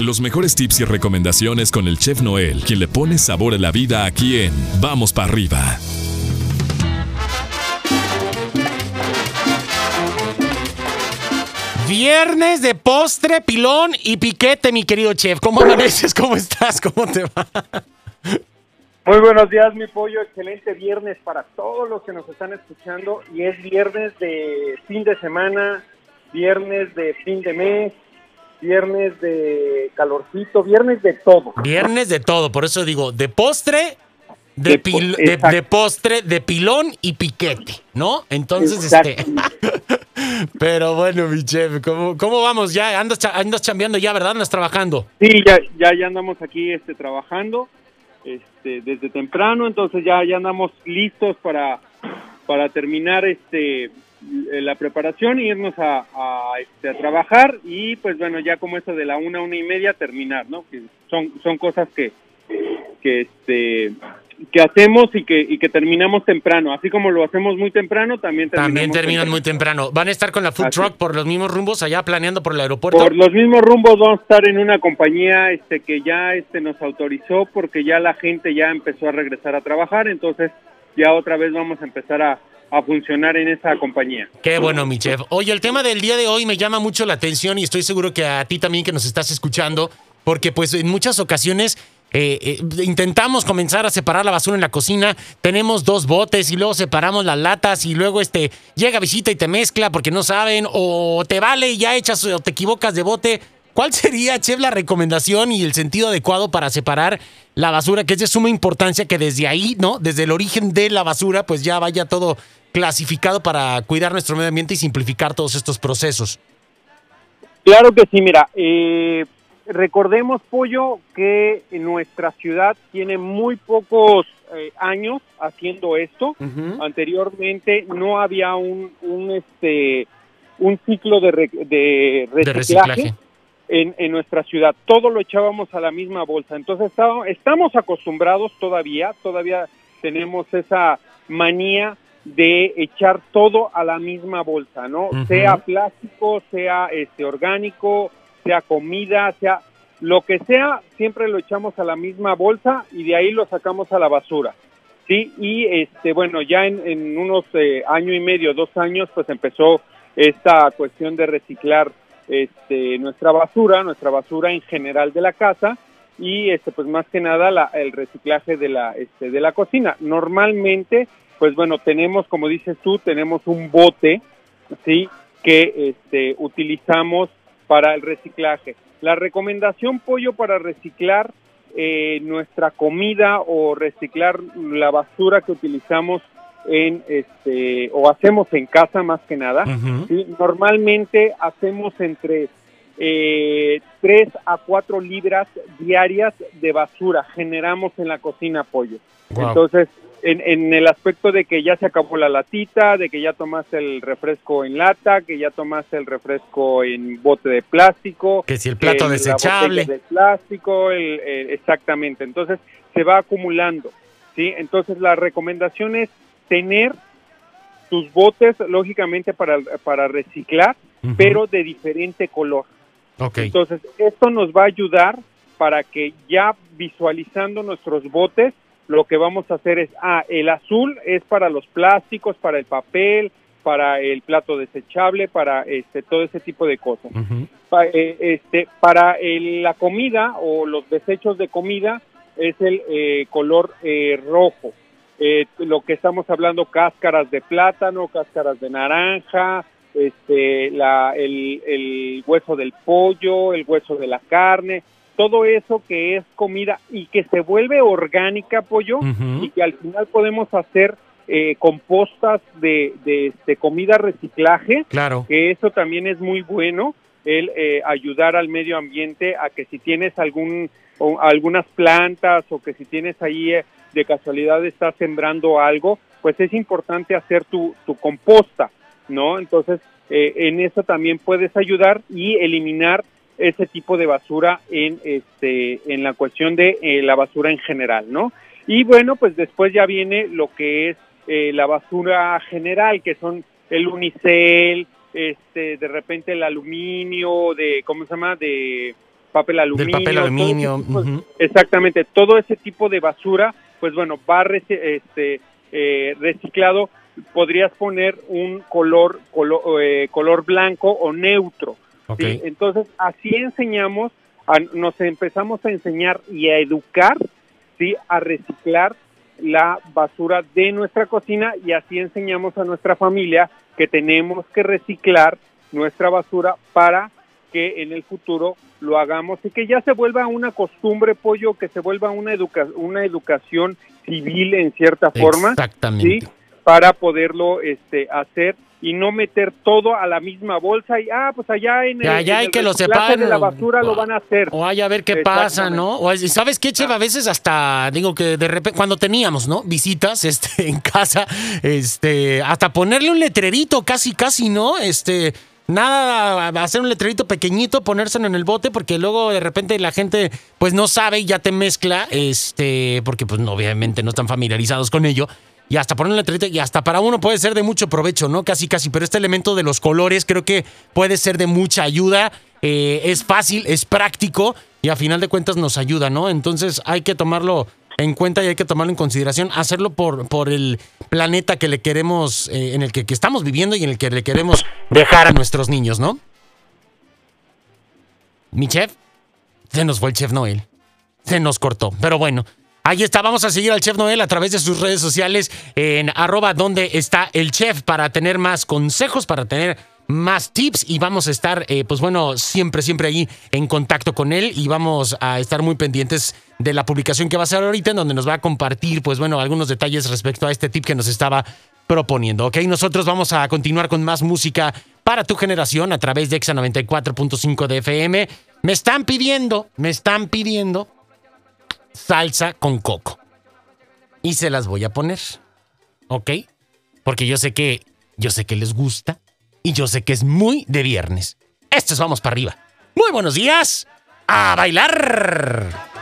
Los mejores tips y recomendaciones con el chef Noel, quien le pone sabor a la vida aquí en Vamos para arriba. Viernes de postre, pilón y piquete, mi querido chef. ¿Cómo amaneces? ¿Cómo estás? ¿Cómo te va? Muy buenos días, mi pollo. Excelente viernes para todos los que nos están escuchando. Y es viernes de fin de semana, viernes de fin de mes, viernes de calorcito, viernes de todo. Viernes de todo, por eso digo, de postre, de, De pil- po- de- exacto. de postre, de pilón y piquete, ¿no? Entonces, este. Pero bueno, mi chef, ¿cómo, cómo vamos? Ya andas, cha- andas chambeando ya, ¿verdad? Andas trabajando. Sí, ya, ya, ya andamos aquí este, trabajando este, desde temprano, entonces ya, ya andamos listos para, para terminar este, la preparación y irnos a, a, este, a trabajar y pues bueno, ya como eso de la una, una y media terminar, ¿no? Que son, son cosas que, que, este, que hacemos y que, y que terminamos temprano, así como lo hacemos muy temprano, también terminamos También terminan muy temprano. ¿Van a estar con la food Así. truck por los mismos rumbos allá planeando por el aeropuerto? Por los mismos rumbos vamos a estar en una compañía este que ya este nos autorizó porque ya la gente ya empezó a regresar a trabajar, entonces ya otra vez vamos a empezar a, a funcionar en esa compañía. Qué bueno, mi chef. Oye, el tema del día de hoy me llama mucho la atención y estoy seguro que a ti también que nos estás escuchando, porque pues en muchas ocasiones eh, eh, intentamos comenzar a separar la basura en la cocina, tenemos dos botes y luego separamos las latas y luego este llega visita y te mezcla porque no saben o te vale y ya echas o te equivocas de bote. ¿Cuál sería, chef, la recomendación y el sentido adecuado para separar la basura, que es de suma importancia que desde ahí, ¿no? Desde el origen de la basura, pues ya vaya todo clasificado para cuidar nuestro medio ambiente y simplificar todos estos procesos. Claro que sí, mira, eh, recordemos, Pollo, que nuestra ciudad tiene muy pocos eh, años haciendo esto. Anteriormente no había un, un, este, un ciclo de, re- de De reciclaje. En, en nuestra ciudad. Todo lo echábamos a la misma bolsa. Entonces estaba- estamos acostumbrados todavía, todavía tenemos esa manía de echar todo a la misma bolsa, ¿no? Sea plástico, sea este orgánico, sea comida, sea lo que sea, siempre lo echamos a la misma bolsa y de ahí lo sacamos a la basura. Sí, y este, bueno, ya en, en unos eh, año y medio, dos años, pues empezó esta cuestión de reciclar este, nuestra basura, nuestra basura en general de la casa y este, pues más que nada la- el reciclaje de la, este, de la cocina. Normalmente, pues bueno, tenemos, como dices tú, tenemos un bote, sí, que este, utilizamos para el reciclaje. La recomendación pollo para reciclar eh, nuestra comida o reciclar la basura que utilizamos en este o hacemos en casa más que nada. Ujú. ¿sí? Normalmente hacemos entre eh, 3 a 4 libras diarias de basura, generamos en la cocina pollo. Entonces, en, en el aspecto de que ya se acabó la latita, de que ya tomaste el refresco en lata, que ya tomaste el refresco en bote de plástico, Que si el plato el- desechable. de plástico, el- el- exactamente. Entonces se va acumulando, ¿sí? Entonces la recomendación es tener tus botes, lógicamente para, para reciclar, pero de diferente color. Ok. Entonces esto nos va a ayudar para que ya visualizando nuestros botes, lo que vamos a hacer es, ah, el azul es para los plásticos, para el papel, para el plato desechable, para este todo ese tipo de cosas pa- eh, este, para el- la comida o los desechos de comida es el eh, color eh, rojo. Eh, lo que estamos hablando, cáscaras de plátano, cáscaras de naranja, este, la, el, el hueso del pollo, el hueso de la carne, todo eso que es comida y que se vuelve orgánica, pollo, y que al final podemos hacer eh, compostas de, de, este, comida reciclaje Claro. que eso también es muy bueno, el eh, ayudar al medio ambiente a que si tienes algún o algunas plantas o que si tienes ahí eh, de casualidad estás sembrando algo, pues es importante hacer tu, tu composta, ¿no? Entonces, eh, en eso también puedes ayudar y eliminar ese tipo de basura en este en la cuestión de eh, la basura en general, ¿no? Y bueno, pues después ya viene lo que es eh, la basura general, que son el unicel, este, de repente el aluminio, de, ¿cómo se llama? De papel aluminio. Del papel aluminio. tipo. Exactamente, todo ese tipo de basura, pues bueno, va este, eh, reciclado. Podrías poner un color, color, eh, color blanco o neutro. Entonces, así enseñamos, a- nos empezamos a enseñar y a educar, ¿sí? A reciclar la basura de nuestra cocina y así enseñamos a nuestra familia que tenemos que reciclar nuestra basura para que en el futuro lo hagamos y que ya se vuelva una costumbre, pollo, que se vuelva una, educa una educación civil en cierta forma, Exactamente. ¿sí? Para poderlo este, hacer y no meter todo a la misma bolsa y, ah, pues allá en el, en hay el que lo separen, de la o- basura lo van a hacer. O hay a ver qué pasa, ¿no? O, ¿Sabes qué, Cheva? A veces hasta, digo que de repente, cuando teníamos, ¿no? Visitas este, en casa, este, hasta ponerle un letrerito, casi, casi, ¿no? Este, nada, hacer un letrerito pequeñito, ponérselo en el bote, porque luego de repente la gente, pues no sabe y ya te mezcla, este, porque pues obviamente no están familiarizados con ello. Y hasta poner un letrerito, y hasta para uno puede ser de mucho provecho, ¿no? Casi, casi. Pero este elemento de los colores creo que puede ser de mucha ayuda. eh, es fácil, es práctico y a final de cuentas nos ayuda, ¿no? Entonces hay que tomarlo en cuenta y hay que tomarlo en consideración, hacerlo por, por el planeta que le queremos, eh, en el que, que estamos viviendo y en el que le queremos dejar a nuestros niños, ¿no? Mi chef, se nos fue el chef Noel. Se nos cortó, pero bueno. Ahí está, vamos a seguir al Chef Noel a través de sus redes sociales en arroba donde está el chef para tener más consejos, para tener más tips y vamos a estar, eh, pues bueno, siempre, siempre ahí en contacto con él y vamos a estar muy pendientes de la publicación que va a hacer ahorita en donde nos va a compartir, pues bueno, algunos detalles respecto a este tip que nos estaba proponiendo, ¿ok? Nosotros vamos a continuar con más música para tu generación a través de Exa 94.5 de FM. Me están pidiendo, me están pidiendo salsa con coco. Y se las voy a poner. ¿Ok? Porque yo sé que yo sé que les gusta y yo sé que es muy de viernes. Esto es vamos para arriba. Muy buenos días. A bailar.